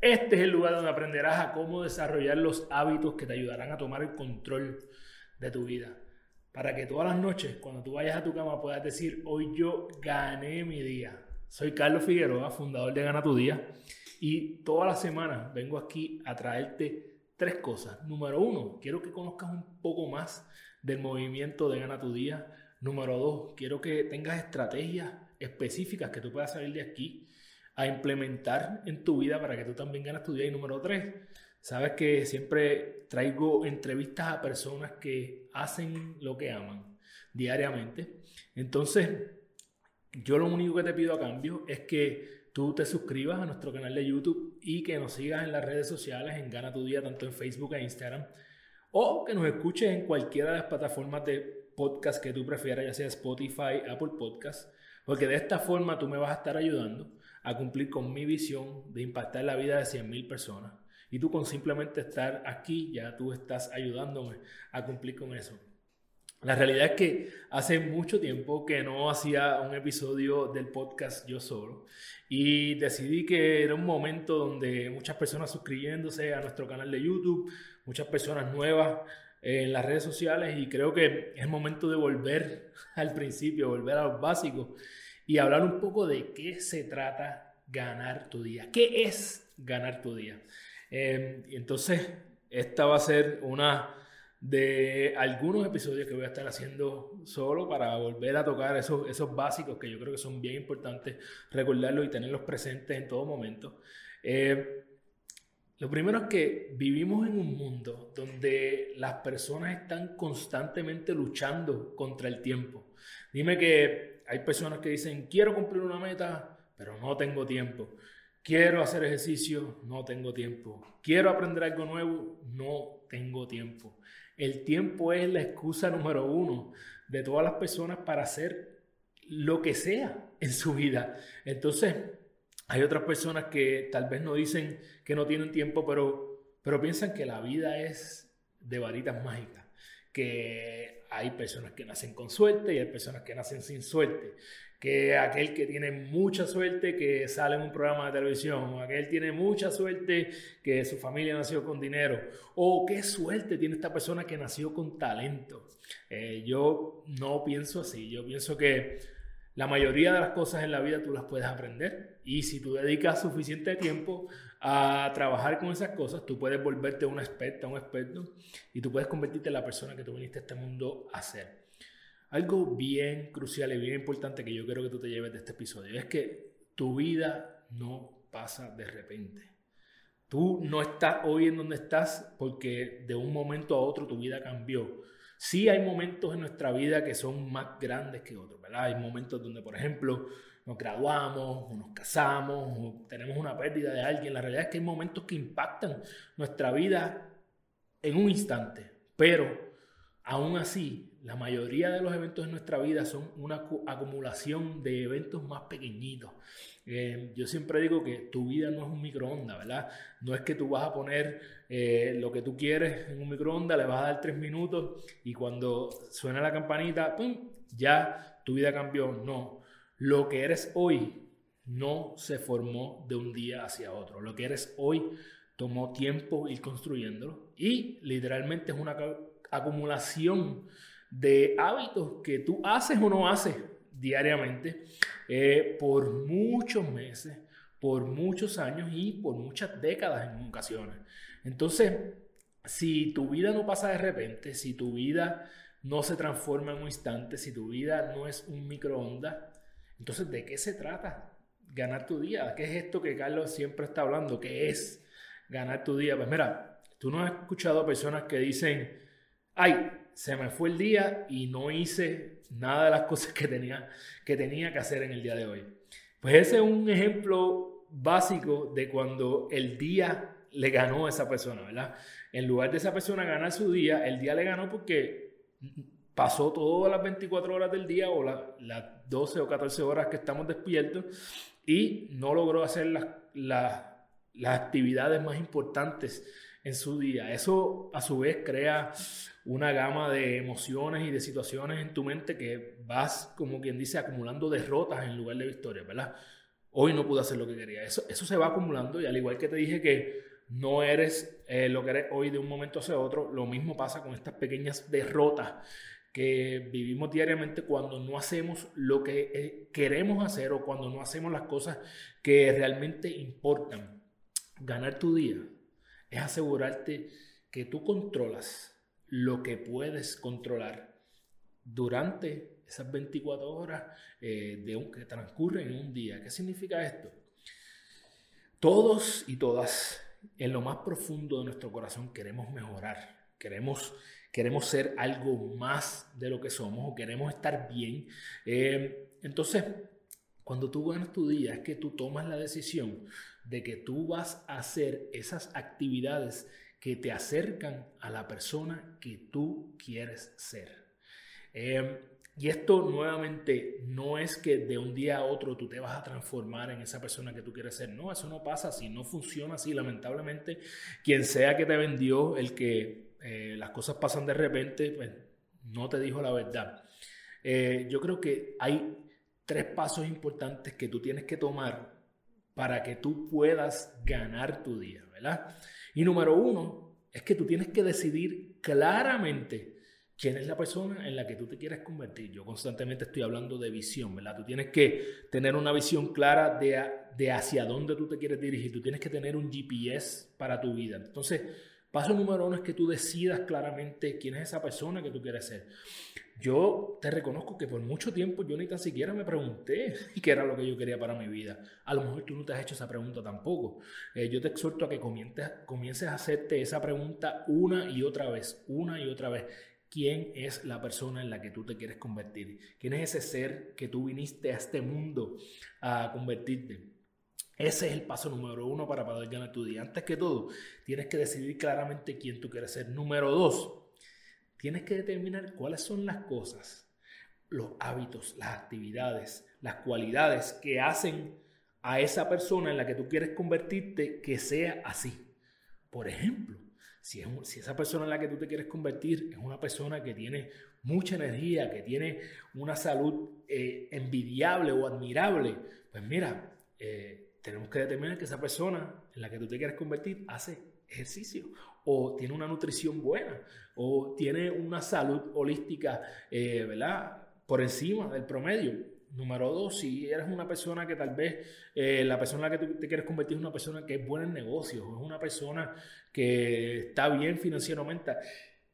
Este es el lugar donde aprenderás a cómo desarrollar los hábitos que te ayudarán a tomar el control de tu vida. Para que todas las noches, cuando tú vayas a tu cama, puedas decir, hoy yo gané mi día. Soy Carlos Figueroa, fundador de Gana tu Día, y todas las semanas vengo aquí a traerte tres cosas. Número uno, quiero que conozcas un poco más del movimiento de Gana tu Día. Número dos, quiero que tengas estrategias específicas que tú puedas salir de aquí a implementar en tu vida para que tú también ganas tu día. Y número tres, Sabes que siempre traigo entrevistas a personas que hacen lo que aman diariamente. Entonces, yo lo único que te pido a cambio es que tú te suscribas a nuestro canal de YouTube y que nos sigas en las redes sociales, en Gana tu Día, tanto en Facebook e Instagram, o que nos escuches en cualquiera de las plataformas de podcast que tú prefieras, ya sea Spotify, Apple Podcast, porque de esta forma tú me vas a estar ayudando a cumplir con mi visión de impactar la vida de 100.000 personas y tú con simplemente estar aquí, ya tú estás ayudándome a cumplir con eso. La realidad es que hace mucho tiempo que no hacía un episodio del podcast yo solo y decidí que era un momento donde muchas personas suscribiéndose a nuestro canal de YouTube, muchas personas nuevas en las redes sociales y creo que es momento de volver al principio, volver a los básicos y hablar un poco de qué se trata ganar tu día. ¿Qué es ganar tu día? Em, entonces, esta va a ser una de algunos episodios que voy a estar haciendo solo para volver a tocar esos, esos básicos que yo creo que son bien importantes recordarlos y tenerlos presentes en todo momento. Em, lo primero es que vivimos en un mundo donde las personas están constantemente luchando contra el tiempo. Dime que hay personas que dicen, quiero cumplir una meta, pero no tengo tiempo. Quiero hacer ejercicio, no tengo tiempo. Quiero aprender algo nuevo, no tengo tiempo. El tiempo es la excusa número uno de todas las personas para hacer lo que sea en su vida. Entonces, hay otras personas que tal vez no dicen que no tienen tiempo, pero, pero piensan que la vida es de varitas mágicas, que hay personas que nacen con suerte y hay personas que nacen sin suerte, que aquel que tiene mucha suerte que sale en un programa de televisión, o aquel tiene mucha suerte que su familia nació con dinero, o qué suerte tiene esta persona que nació con talento. Eh, yo no pienso así, yo pienso que la mayoría de las cosas en la vida tú las puedes aprender y si tú dedicas suficiente tiempo a trabajar con esas cosas, tú puedes volverte una experta, un experto y tú puedes convertirte en la persona que tú viniste a este mundo a ser. Algo bien crucial y bien importante que yo quiero que tú te lleves de este episodio es que tu vida no pasa de repente. Tú no estás hoy en donde estás porque de un momento a otro tu vida cambió. Sí hay momentos en nuestra vida que son más grandes que otros, ¿verdad? Hay momentos donde, por ejemplo, nos graduamos, o nos casamos, o tenemos una pérdida de alguien. La realidad es que hay momentos que impactan nuestra vida en un instante, pero aún así la mayoría de los eventos en nuestra vida son una acumulación de eventos más pequeñitos. Eh, yo siempre digo que tu vida no es un microondas, ¿verdad? No es que tú vas a poner eh, lo que tú quieres en un microondas, le vas a dar tres minutos y cuando suena la campanita, ¡pum! ya tu vida cambió. No, lo que eres hoy no se formó de un día hacia otro. Lo que eres hoy tomó tiempo ir construyéndolo y literalmente es una acumulación de hábitos que tú haces o no haces diariamente eh, por muchos meses, por muchos años y por muchas décadas en ocasiones. Entonces, si tu vida no pasa de repente, si tu vida no se transforma en un instante, si tu vida no es un microondas, entonces ¿de qué se trata? Ganar tu día. ¿Qué es esto que Carlos siempre está hablando? ¿Qué es ganar tu día? Pues mira, tú no has escuchado a personas que dicen, ay, se me fue el día y no hice nada de las cosas que tenía, que tenía que hacer en el día de hoy. Pues ese es un ejemplo básico de cuando el día le ganó a esa persona, ¿verdad? En lugar de esa persona ganar su día, el día le ganó porque pasó todas las 24 horas del día o las 12 o 14 horas que estamos despiertos y no logró hacer las, las actividades más importantes en su día. Eso a su vez crea una gama de emociones y de situaciones en tu mente que vas, como quien dice, acumulando derrotas en lugar de victorias, ¿verdad? Hoy no pude hacer lo que quería. Eso, eso se va acumulando y al igual que te dije que no eres eh, lo que eres hoy de un momento hacia otro, lo mismo pasa con estas pequeñas derrotas que vivimos diariamente cuando no hacemos lo que eh, queremos hacer o cuando no hacemos las cosas que realmente importan. Ganar tu día es asegurarte que tú controlas lo que puedes controlar durante esas 24 horas eh, de un, que transcurren en un día. ¿Qué significa esto? Todos y todas, en lo más profundo de nuestro corazón, queremos mejorar, queremos, queremos ser algo más de lo que somos o queremos estar bien. Eh, entonces, cuando tú ganas tu día, es que tú tomas la decisión de que tú vas a hacer esas actividades que te acercan a la persona que tú quieres ser. Em, y esto nuevamente no es que de un día a otro tú te vas a transformar en esa persona que tú quieres ser. No, eso no pasa así, no funciona así. Lamentablemente, quien sea que te vendió, el que eh, las cosas pasan de repente, pues no te dijo la verdad. Eh, yo creo que hay tres pasos importantes que tú tienes que tomar para que tú puedas ganar tu día, ¿verdad? Y número uno es que tú tienes que decidir claramente quién es la persona en la que tú te quieres convertir. Yo constantemente estoy hablando de visión, ¿verdad? Tú tienes que tener una visión clara de, de hacia dónde tú te quieres dirigir. Tú tienes que tener un GPS para tu vida. Entonces, paso número uno es que tú decidas claramente quién es esa persona que tú quieres ser. Yo te reconozco que por mucho tiempo yo ni tan siquiera me pregunté qué era lo que yo quería para mi vida. A lo mejor tú no te has hecho esa pregunta tampoco. Eh, yo te exhorto a que comiences, comiences a hacerte esa pregunta una y otra vez, una y otra vez. ¿Quién es la persona en la que tú te quieres convertir? ¿Quién es ese ser que tú viniste a este mundo a convertirte? Ese es el paso número uno para poder ganar tu día. Antes que todo, tienes que decidir claramente quién tú quieres ser. Número dos, Tienes que determinar cuáles son las cosas, los hábitos, las actividades, las cualidades que hacen a esa persona en la que tú quieres convertirte que sea así. Por ejemplo, si, es, si esa persona en la que tú te quieres convertir es una persona que tiene mucha energía, que tiene una salud eh, envidiable o admirable, pues mira, eh, tenemos que determinar que esa persona en la que tú te quieres convertir hace ejercicio o tiene una nutrición buena o tiene una salud holística, eh, ¿verdad? Por encima del promedio. Número dos, si eres una persona que tal vez eh, la persona en la que tú te quieres convertir es una persona que es buena en negocios, es una persona que está bien financieramente.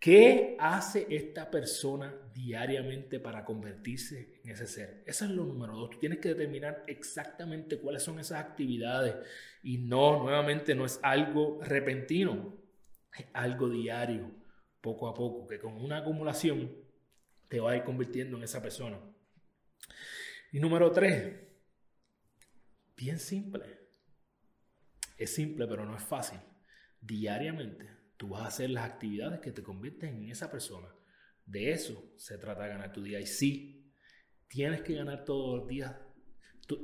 ¿Qué hace esta persona diariamente para convertirse en ese ser? Eso es lo número dos. Tú tienes que determinar exactamente cuáles son esas actividades y no, nuevamente, no es algo repentino, es algo diario poco a poco, que con una acumulación te va a ir convirtiendo en esa persona. Y número tres, bien simple. Es simple, pero no es fácil. Diariamente tú vas a hacer las actividades que te convierten en esa persona. De eso se trata de ganar tu día. Y sí, tienes que ganar todos los días.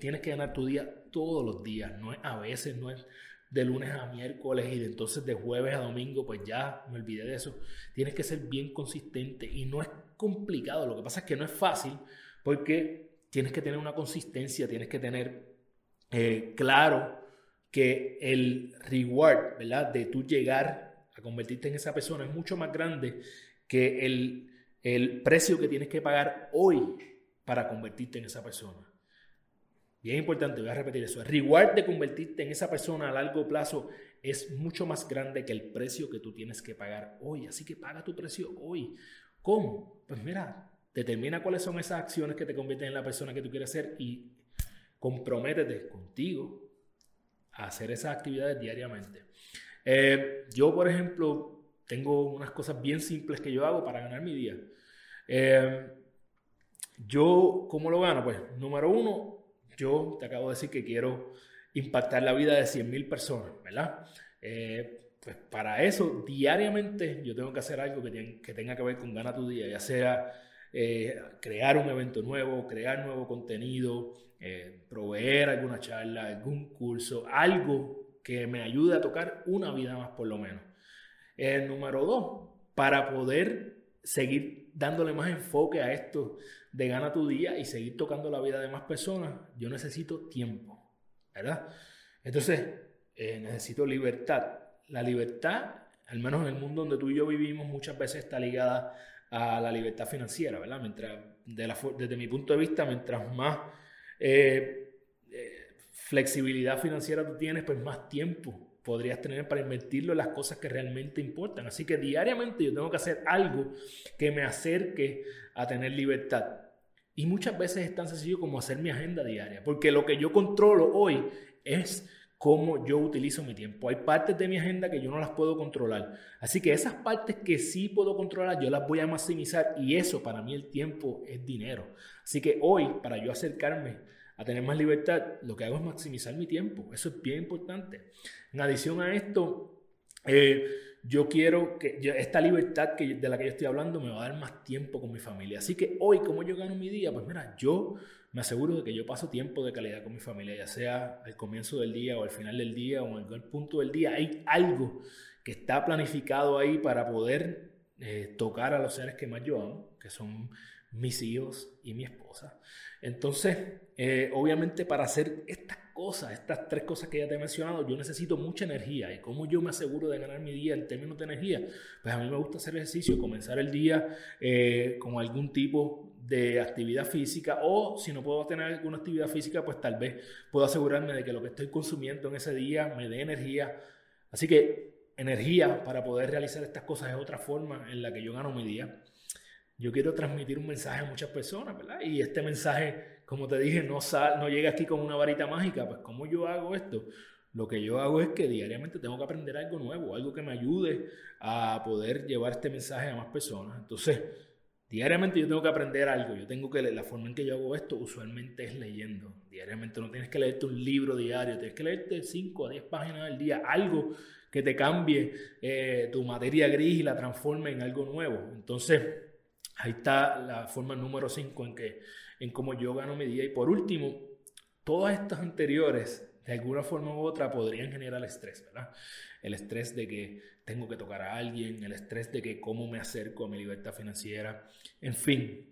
Tienes que ganar tu día todos los días. No es a veces, no es de lunes a miércoles y de entonces de jueves a domingo, pues ya me olvidé de eso. Tienes que ser bien consistente y no es complicado. Lo que pasa es que no es fácil porque tienes que tener una consistencia, tienes que tener eh, claro que el reward, ¿verdad? De tú llegar convertirte en esa persona es mucho más grande que el, el precio que tienes que pagar hoy para convertirte en esa persona. Bien importante, voy a repetir eso. El reward de convertirte en esa persona a largo plazo es mucho más grande que el precio que tú tienes que pagar hoy. Así que paga tu precio hoy. ¿Cómo? Pues mira, determina cuáles son esas acciones que te convierten en la persona que tú quieres ser y comprométete contigo a hacer esas actividades diariamente. Eh, yo, por ejemplo, tengo unas cosas bien simples que yo hago para ganar mi día. Eh, yo, ¿cómo lo gano? Pues, número uno, yo te acabo de decir que quiero impactar la vida de 100.000 personas, ¿verdad? Eh, pues para eso, diariamente yo tengo que hacer algo que, que tenga que ver con Gana tu Día, ya sea crear un evento nuevo, crear nuevo contenido, proveer alguna charla, algún curso, algo que me ayude a tocar una vida más por lo menos. El número dos, para poder seguir dándole más enfoque a esto de gana tu día y seguir tocando la vida de más personas, yo necesito tiempo, ¿verdad? Entonces, eh, necesito libertad. La libertad, al menos en el mundo donde tú y yo vivimos, muchas veces está ligada a la libertad financiera, ¿verdad? Mientras, desde mi punto de vista, mientras más eh, eh, flexibilidad financiera tú tienes, pues más tiempo podrías tener para invertirlo en las cosas que realmente importan. Así que diariamente yo tengo que hacer algo que me acerque a tener libertad. Y muchas veces es tan sencillo como hacer mi agenda diaria, porque lo que yo controlo hoy es cómo yo utilizo mi tiempo. Hay partes de mi agenda que yo no las puedo controlar. Así que esas partes que sí puedo controlar, yo las voy a maximizar y eso para mí el tiempo es dinero. Así que hoy, para yo acercarme a tener más libertad, lo que hago es maximizar mi tiempo. Eso es bien importante. En adición a esto, eh, yo quiero que esta libertad que, de la que yo estoy hablando me va a dar más tiempo con mi familia. Así que hoy, como yo gano mi día, pues mira, yo me aseguro de que yo paso tiempo de calidad con mi familia, ya sea al comienzo del día o al final del día o en algún punto del día. Hay algo que está planificado ahí para poder eh, tocar a los seres que más yo amo, que son mis hijos y mi esposa. Entonces, eh, obviamente para hacer estas cosas, estas tres cosas que ya te he mencionado, yo necesito mucha energía. ¿Y cómo yo me aseguro de ganar mi día en términos de energía? Pues a mí me gusta hacer ejercicio, comenzar el día eh, con algún tipo de actividad física o si no puedo tener alguna actividad física, pues tal vez puedo asegurarme de que lo que estoy consumiendo en ese día me dé energía. Así que energía para poder realizar estas cosas es otra forma en la que yo gano mi día yo quiero transmitir un mensaje a muchas personas, ¿verdad? Y este mensaje, como te dije, no, sal, no llega aquí con una varita mágica. Pues, ¿cómo yo hago esto? Lo que yo hago es que diariamente tengo que aprender algo nuevo, algo que me ayude a poder llevar este mensaje a más personas. Entonces, diariamente yo tengo que aprender algo. Yo tengo que, la forma en que yo hago esto usualmente es leyendo. Diariamente no tienes que leerte un libro diario, tienes que leerte 5 a 10 páginas al día, algo que te cambie eh, tu materia gris y la transforme en algo nuevo. Entonces, Ahí está la forma número 5 en, que, en cómo yo gano mi día. Y por último, todas estas anteriores, de alguna forma u otra, podrían generar estrés, ¿verdad? El estrés de que tengo que tocar a alguien, el estrés de que cómo me acerco a mi libertad financiera, en fin.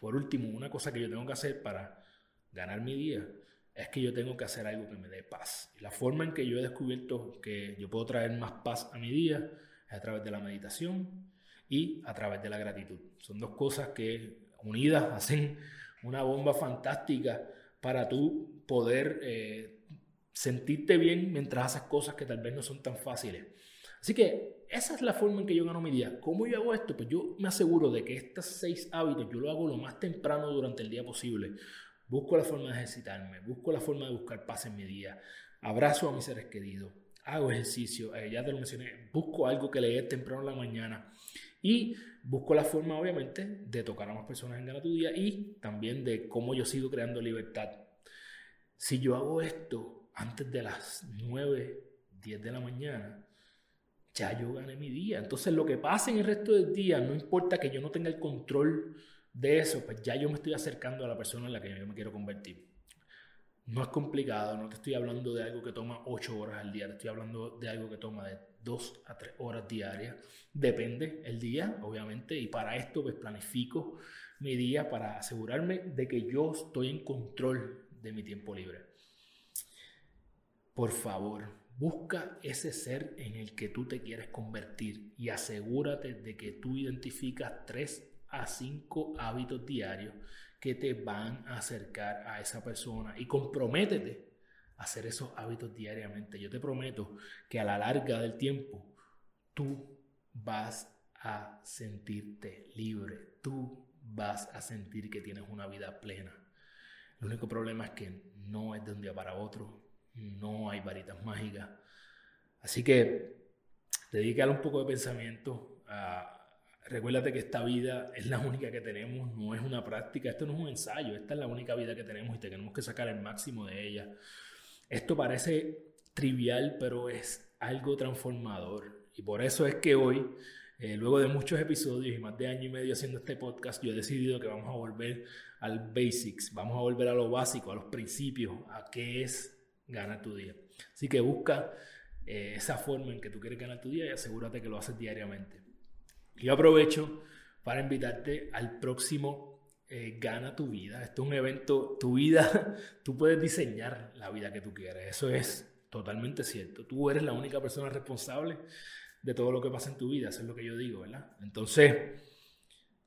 Por último, una cosa que yo tengo que hacer para ganar mi día es que yo tengo que hacer algo que me dé paz. Y la forma en que yo he descubierto que yo puedo traer más paz a mi día es a través de la meditación, y a través de la gratitud. Son dos cosas que unidas hacen una bomba fantástica para tú poder eh, sentirte bien mientras haces cosas que tal vez no son tan fáciles. Así que esa es la forma en que yo gano mi día. ¿Cómo yo hago esto? Pues yo me aseguro de que estos seis hábitos yo lo hago lo más temprano durante el día posible. Busco la forma de ejercitarme, busco la forma de buscar paz en mi día, abrazo a mis seres queridos, hago ejercicio, eh, ya te lo mencioné, busco algo que leer temprano en la mañana y busco la forma, obviamente, de tocar a más personas en Gana tu Día y también de cómo yo sigo creando libertad. Si yo hago esto antes de las 9, 10 de la mañana, ya yo gané mi día. Entonces, lo que pase en el resto del día, no importa que yo no tenga el control de eso, pues ya yo me estoy acercando a la persona en la que yo me quiero convertir. No es complicado, no te estoy hablando de algo que toma 8 horas al día, te estoy hablando de algo que toma de 2 a 3 horas diarias. Depende el día, obviamente, y para esto pues planifico mi día para asegurarme de que yo estoy en control de mi tiempo libre. Por favor, busca ese ser en el que tú te quieres convertir y asegúrate de que tú identificas 3 a 5 hábitos diarios que te van a acercar a esa persona y comprométete hacer esos hábitos diariamente. Yo te prometo que a la larga del tiempo tú vas a sentirte libre, tú vas a sentir que tienes una vida plena. El único problema es que no es de un día para otro, no hay varitas mágicas. Así que dedícale un poco de pensamiento a Recuérdate que esta vida es la única que tenemos, no es una práctica, esto no es un ensayo, esta es la única vida que tenemos y tenemos que sacar el máximo de ella. Esto parece trivial, pero es algo transformador. Y por eso es que hoy, eh, luego de muchos episodios y más de año y medio haciendo este podcast, yo he decidido que vamos a volver al basics, vamos a volver a lo básico, a los principios, a qué es ganar tu día. Así que busca eh, esa forma en que tú quieres ganar tu día y asegúrate que lo haces diariamente. Y aprovecho para invitarte al próximo eh, Gana tu vida. Esto es un evento, tu vida, tú puedes diseñar la vida que tú quieres. Eso es totalmente cierto. Tú eres la única persona responsable de todo lo que pasa en tu vida. Eso es lo que yo digo, ¿verdad? Entonces,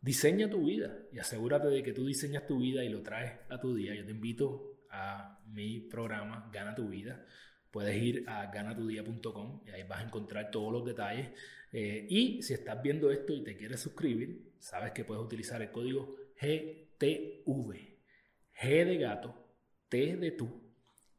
diseña tu vida y asegúrate de que tú diseñas tu vida y lo traes a tu día. Yo te invito a mi programa Gana tu vida puedes ir a ganatudía.com y ahí vas a encontrar todos los detalles. Eh, y si estás viendo esto y te quieres suscribir, sabes que puedes utilizar el código GTV. G de gato, T de tú,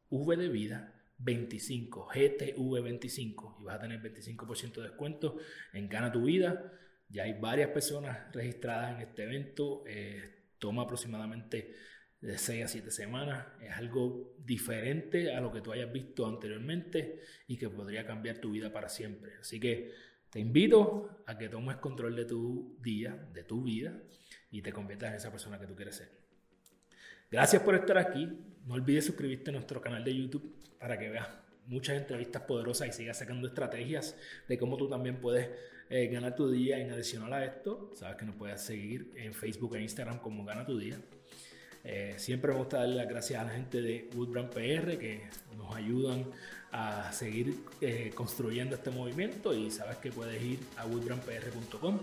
V de vida, 25, GTV25 y vas a tener 25% de descuento en Gana tu Vida. Ya hay varias personas registradas en este evento. Eh, toma aproximadamente de 6 a 7 semanas. Es algo diferente a lo que tú hayas visto anteriormente y que podría cambiar tu vida para siempre. Así que te invito a que tomes control de tu día, de tu vida y te conviertas en esa persona que tú quieres ser. Gracias por estar aquí. No olvides suscribirte a nuestro canal de YouTube para que veas muchas entrevistas poderosas y sigas sacando estrategias de cómo tú también puedes eh, ganar tu día en adicional a esto. Sabes que nos puedes seguir en Facebook e Instagram como Gana tu Día. Eh, siempre me gusta darle las gracias a la gente de Woodbrand PR que nos ayudan a seguir eh, construyendo este movimiento y sabes que puedes ir a woodbrandpr.com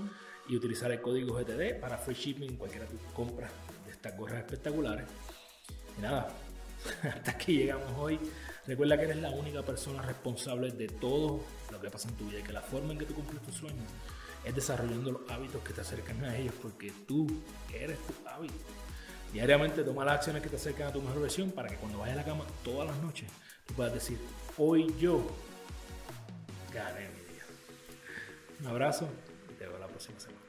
y utilizar el código GTD para free shipping en cualquiera de tus compras de estas gorras espectaculares. Y nada, hasta aquí llegamos hoy. Recuerda que eres la única persona responsable de todo lo que pasa en tu vida y que la forma en que tú cumples tus sueños es desarrollando los hábitos que te acercan a ellos porque tú eres tu hábito. Diariamente toma las acciones que te acercan a tu mejor versión para que cuando vayas a la cama todas las noches tú puedas decir, hoy yo gané mi día. Un abrazo y te veo la próxima semana.